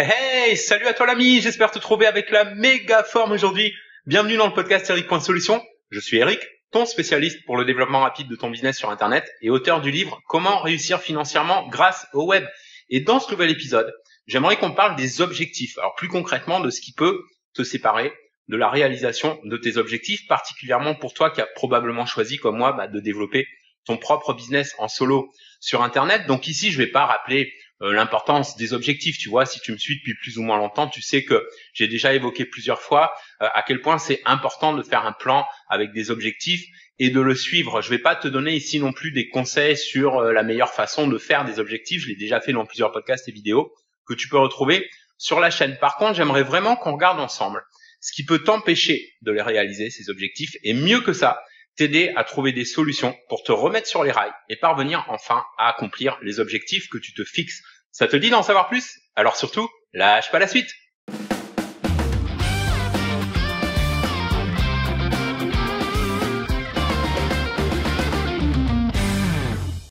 Hey, salut à toi l'ami, j'espère te trouver avec la méga forme aujourd'hui. Bienvenue dans le podcast Eric.solution. Je suis Eric, ton spécialiste pour le développement rapide de ton business sur Internet et auteur du livre Comment réussir financièrement grâce au web. Et dans ce nouvel épisode, j'aimerais qu'on parle des objectifs. Alors plus concrètement de ce qui peut te séparer de la réalisation de tes objectifs, particulièrement pour toi qui as probablement choisi comme moi bah, de développer ton propre business en solo sur Internet. Donc ici, je vais pas rappeler euh, l'importance des objectifs. Tu vois, si tu me suis depuis plus ou moins longtemps, tu sais que j'ai déjà évoqué plusieurs fois euh, à quel point c'est important de faire un plan avec des objectifs et de le suivre. Je vais pas te donner ici non plus des conseils sur euh, la meilleure façon de faire des objectifs. Je l'ai déjà fait dans plusieurs podcasts et vidéos que tu peux retrouver sur la chaîne. Par contre, j'aimerais vraiment qu'on regarde ensemble ce qui peut t'empêcher de les réaliser, ces objectifs, et mieux que ça, t'aider à trouver des solutions pour te remettre sur les rails et parvenir enfin à accomplir les objectifs que tu te fixes. Ça te dit d'en savoir plus? Alors surtout, lâche pas la suite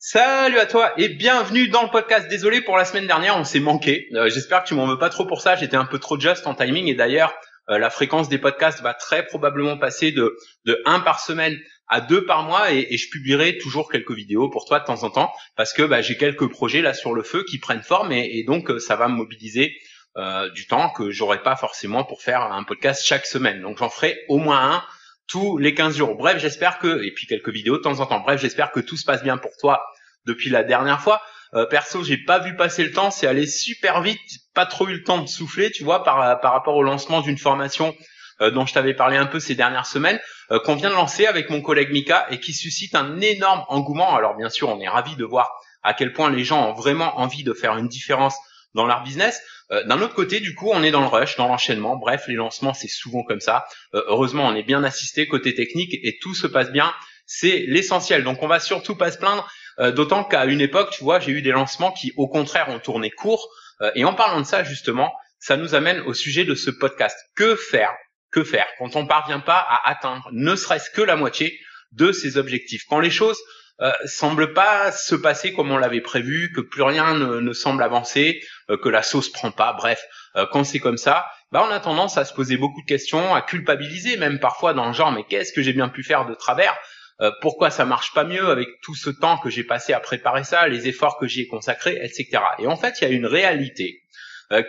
Salut à toi et bienvenue dans le podcast. Désolé pour la semaine dernière, on s'est manqué. Euh, j'espère que tu m'en veux pas trop pour ça. J'étais un peu trop juste en timing et d'ailleurs, euh, la fréquence des podcasts va très probablement passer de, de 1 par semaine à deux par mois et, je publierai toujours quelques vidéos pour toi de temps en temps parce que bah, j'ai quelques projets là sur le feu qui prennent forme et, donc euh, ça va me mobiliser euh, du temps que j'aurais pas forcément pour faire un podcast chaque semaine. Donc j'en ferai au moins un tous les 15 jours. Bref, j'espère que et puis quelques vidéos de temps en temps. Bref, j'espère que tout se passe bien pour toi depuis la dernière fois. Euh, perso, j'ai pas vu passer le temps, c'est allé super vite, pas trop eu le temps de souffler, tu vois, par, par rapport au lancement d'une formation euh, dont je t'avais parlé un peu ces dernières semaines, euh, qu'on vient de lancer avec mon collègue Mika et qui suscite un énorme engouement. Alors bien sûr, on est ravi de voir à quel point les gens ont vraiment envie de faire une différence dans leur business. Euh, d'un autre côté, du coup, on est dans le rush, dans l'enchaînement. Bref, les lancements, c'est souvent comme ça. heureusement, on est bien assisté côté technique et tout se passe bien. C'est l'essentiel. Donc, on va surtout pas se plaindre. D'autant qu'à une époque, tu vois, j'ai eu des lancements qui, au contraire, ont tourné court. et en parlant de ça, justement, ça nous amène au sujet de ce podcast. Que faire? Que faire quand on parvient pas à atteindre ne serait-ce que la moitié de ses objectifs Quand les choses euh, semblent pas se passer comme on l'avait prévu, que plus rien ne, semble avancer, euh, que la sauce prend pas, bref, euh, quand c'est comme ça, bah on a tendance à se poser beaucoup de questions, à culpabiliser même parfois dans le genre mais qu'est-ce que j'ai bien pu faire de travers euh, pourquoi ça marche pas mieux avec tout ce temps que j'ai passé à préparer ça, les efforts que j'y ai consacrés, etc. Et en fait, il y a une réalité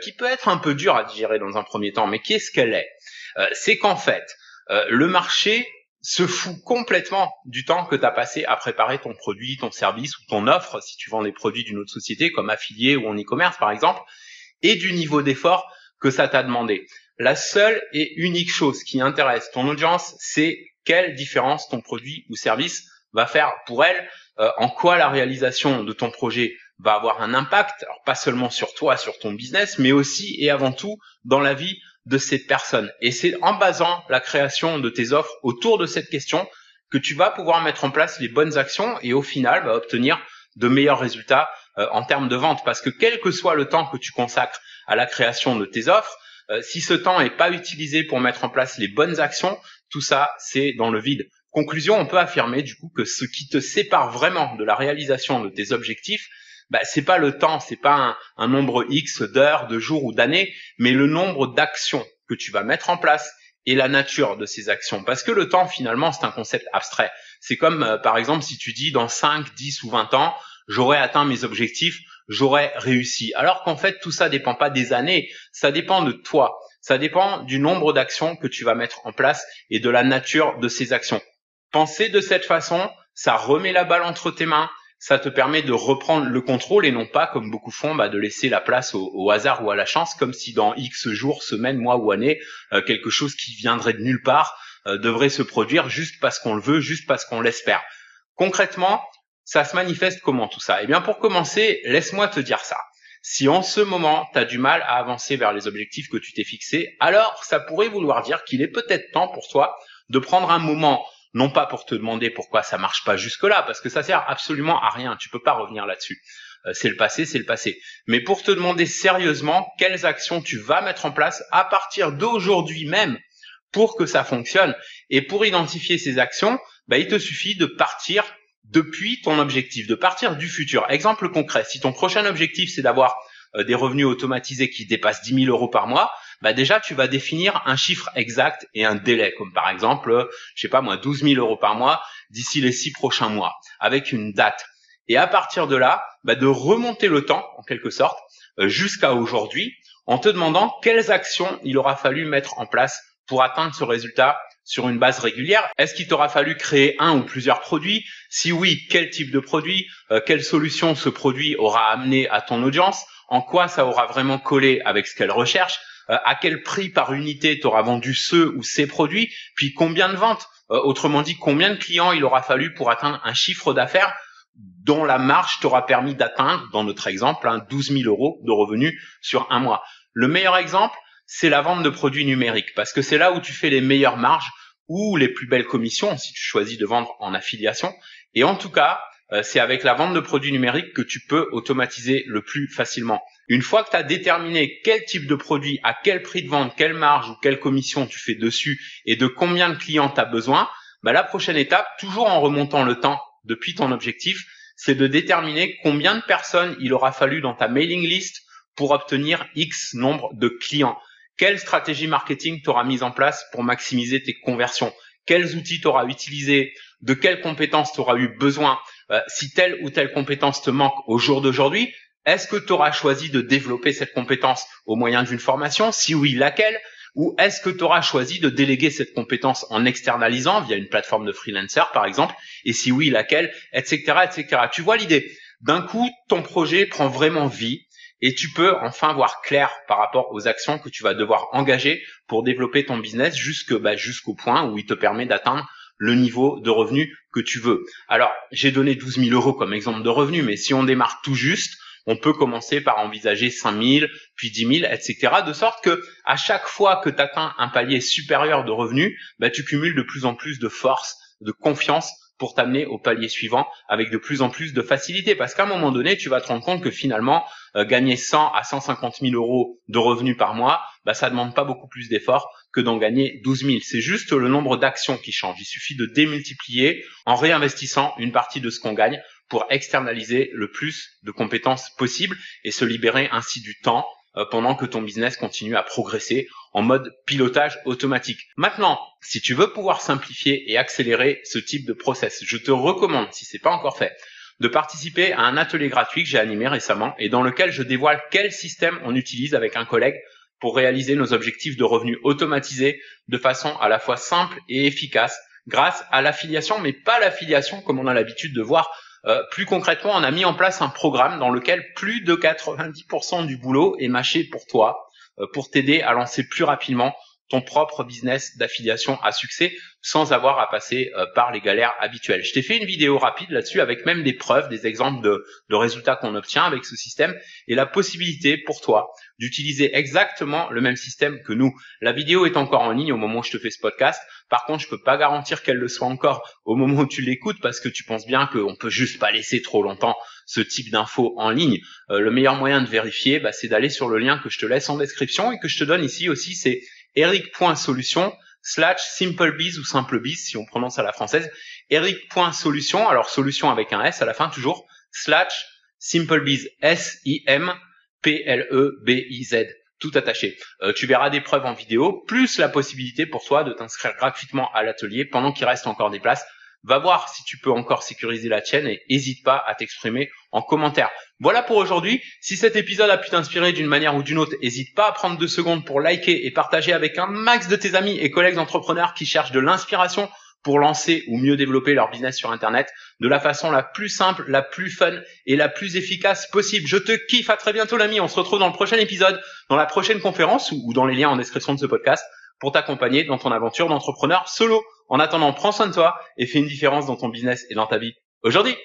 qui peut être un peu dure à digérer dans un premier temps, mais qu'est-ce qu'elle est? euh, c'est qu'en fait, euh, le marché se fout complètement du temps que tu as passé à préparer ton produit, ton service ou ton offre, si tu vends des produits d'une autre société comme affilié ou en e-commerce par exemple, et du niveau d'effort que ça t'a demandé. La seule et unique chose qui intéresse ton audience, c'est quelle différence ton produit ou service va faire pour elle, euh, en quoi la réalisation de ton projet va avoir un impact, alors pas seulement sur toi, sur ton business, mais aussi et avant tout dans la vie de ces personnes. Et c'est en basant la création de tes offres autour de cette question que tu vas pouvoir mettre en place les bonnes actions et au final bah, obtenir de meilleurs résultats euh, en termes de vente. Parce que quel que soit le temps que tu consacres à la création de tes offres, euh, si ce temps n'est pas utilisé pour mettre en place les bonnes actions, tout ça, c'est dans le vide. Conclusion, on peut affirmer du coup que ce qui te sépare vraiment de la réalisation de tes objectifs, bah, c'est pas le temps, c'est pas un, nombre X d'heures, de jours ou d'années, mais le nombre d'actions que tu vas mettre en place et la nature de ces actions. Parce que le temps, finalement, c'est un concept abstrait. C'est comme, euh, par exemple, si tu dis dans 5, 10 ou 20 ans, j'aurai atteint mes objectifs, j'aurai réussi. Alors qu'en fait, tout ça dépend pas des années, ça dépend de toi. Ça dépend du nombre d'actions que tu vas mettre en place et de la nature de ces actions. Penser de cette façon, ça remet la balle entre tes mains, ça te permet de reprendre le contrôle et non pas, comme beaucoup font, bah, de laisser la place au, hasard ou à la chance, comme si dans X jours, semaines, mois ou années, euh, quelque chose qui viendrait de nulle part euh, devrait se produire juste parce qu'on le veut, juste parce qu'on l'espère. Concrètement, ça se manifeste comment tout ça? Eh bien, pour commencer, laisse-moi te dire ça. Si en ce moment, tu as du mal à avancer vers les objectifs que tu t'es fixés, alors ça pourrait vouloir dire qu'il est peut-être temps pour toi de prendre un moment non pas pour te demander pourquoi ça marche pas jusque-là, parce que ça sert absolument à rien, tu peux pas revenir là-dessus. Euh, c'est le passé, c'est le passé. Mais pour te demander sérieusement quelles actions tu vas mettre en place à partir d'aujourd'hui même pour que ça fonctionne. Et pour identifier ces actions, bah, il te suffit de partir depuis ton objectif, de partir du futur. Exemple concret, si ton prochain objectif c'est d'avoir euh, des revenus automatisés qui dépassent 10 000 euros par mois, bah déjà tu vas définir un chiffre exact et un délai, comme par exemple, je sais pas moi, 12 000 euros par mois d'ici les six prochains mois, avec une date. Et à partir de là, bah de remonter le temps, en quelque sorte, euh, jusqu'à aujourd'hui, en te demandant quelles actions il aura fallu mettre en place pour atteindre ce résultat sur une base régulière. Est-ce qu'il t'aura fallu créer un ou plusieurs produits? Si oui, quel type de produit? Euh, Quelle solution ce produit aura amené à ton audience? En quoi ça aura vraiment collé avec ce qu'elle recherche? À quel prix par unité t'auras vendu ce ou ces produits Puis combien de ventes? Euh, Autrement dit, combien de clients il aura fallu pour atteindre un chiffre d'affaires dont la marge t'aura permis d'atteindre, dans notre exemple, hein, 12 000 euros de revenus sur un mois? Le meilleur exemple, c'est la vente de produits numériques, parce que c'est là où tu fais les meilleures marges ou les plus belles commissions si tu choisis de vendre en affiliation. Et en tout cas, euh, c'est avec la vente de produits numériques que tu peux automatiser le plus facilement. Une fois que tu as déterminé quel type de produit, à quel prix de vente, quelle marge ou quelle commission tu fais dessus et de combien de clients tu as besoin, bah la prochaine étape, toujours en remontant le temps depuis ton objectif, c'est de déterminer combien de personnes il aura fallu dans ta mailing list pour obtenir X nombre de clients. Quelle stratégie marketing tu auras mise en place pour maximiser tes conversions? Quels outils tu auras utilisés De quelles compétences tu eu besoin euh, Si telle ou telle compétence te manque au jour d'aujourd'hui, est-ce que tu choisi de développer cette compétence au moyen d'une formation Si oui, laquelle Ou est-ce que tu choisi de déléguer cette compétence en externalisant via une plateforme de freelancer, par exemple Et si oui, laquelle Etc. etc. Tu vois l'idée D'un coup, ton projet prend vraiment vie et tu peux enfin voir clair par rapport aux actions que tu vas devoir engager pour développer ton business jusque bah, jusqu'au point où il te permet d'atteindre le niveau de revenu que tu veux. Alors, j'ai donné 12 000 euros comme exemple de revenu, mais si on démarre tout juste, on peut commencer par envisager 5 000, puis 10 000, etc. De sorte que à chaque fois que tu atteins un palier supérieur de revenus, bah, tu cumules de plus en plus de force, de confiance pour t'amener au palier suivant avec de plus en plus de facilité. Parce qu'à un moment donné, tu vas te rendre compte que finalement, euh, gagner 100 à 150 000 euros de revenus par mois, bah, ça demande pas beaucoup plus d'efforts que d'en gagner 12 000. C'est juste le nombre d'actions qui change. Il suffit de démultiplier en réinvestissant une partie de ce qu'on gagne pour externaliser le plus de compétences possible et se libérer ainsi du temps pendant que ton business continue à progresser en mode pilotage automatique. Maintenant, si tu veux pouvoir simplifier et accélérer ce type de process, je te recommande, si c'est pas encore fait, de participer à un atelier gratuit que j'ai animé récemment et dans lequel je dévoile quel système on utilise avec un collègue pour réaliser nos objectifs de revenus automatisés de façon à la fois simple et efficace grâce à l'affiliation, mais pas l'affiliation comme on a l'habitude de voir euh, plus concrètement, on a mis en place un programme dans lequel plus de 90% du boulot est mâché pour toi, euh, pour t'aider à lancer plus rapidement ton propre business d'affiliation à succès sans avoir à passer euh, par les galères habituelles. Je t'ai fait une vidéo rapide là-dessus avec même des preuves, des exemples de, de résultats qu'on obtient avec ce système et la possibilité pour toi d'utiliser exactement le même système que nous. La vidéo est encore en ligne au moment où je te fais ce podcast. Par contre, je peux pas garantir qu'elle le soit encore au moment où tu l'écoutes parce que tu penses bien qu'on peut juste pas laisser trop longtemps ce type d'infos en ligne. Euh, le meilleur moyen de vérifier, bah, c'est d'aller sur le lien que je te laisse en description et que je te donne ici aussi, c'est eric.solution slash simplebiz ou simplebiz si on prononce à la française. eric.solution, alors solution avec un S à la fin toujours, slash simplebiz, S-I-M P-L-E-B-I-Z tout attaché. Euh, tu verras des preuves en vidéo, plus la possibilité pour toi de t'inscrire gratuitement à l'atelier pendant qu'il reste encore des places. Va voir si tu peux encore sécuriser la tienne et n'hésite pas à t'exprimer en commentaire. Voilà pour aujourd'hui. Si cet épisode a pu t'inspirer d'une manière ou d'une autre, n'hésite pas à prendre deux secondes pour liker et partager avec un max de tes amis et collègues entrepreneurs qui cherchent de l'inspiration pour lancer ou mieux développer leur business sur Internet de la façon la plus simple, la plus fun et la plus efficace possible. Je te kiffe, à très bientôt l'ami, on se retrouve dans le prochain épisode, dans la prochaine conférence ou dans les liens en description de ce podcast pour t'accompagner dans ton aventure d'entrepreneur solo. En attendant, prends soin de toi et fais une différence dans ton business et dans ta vie aujourd'hui.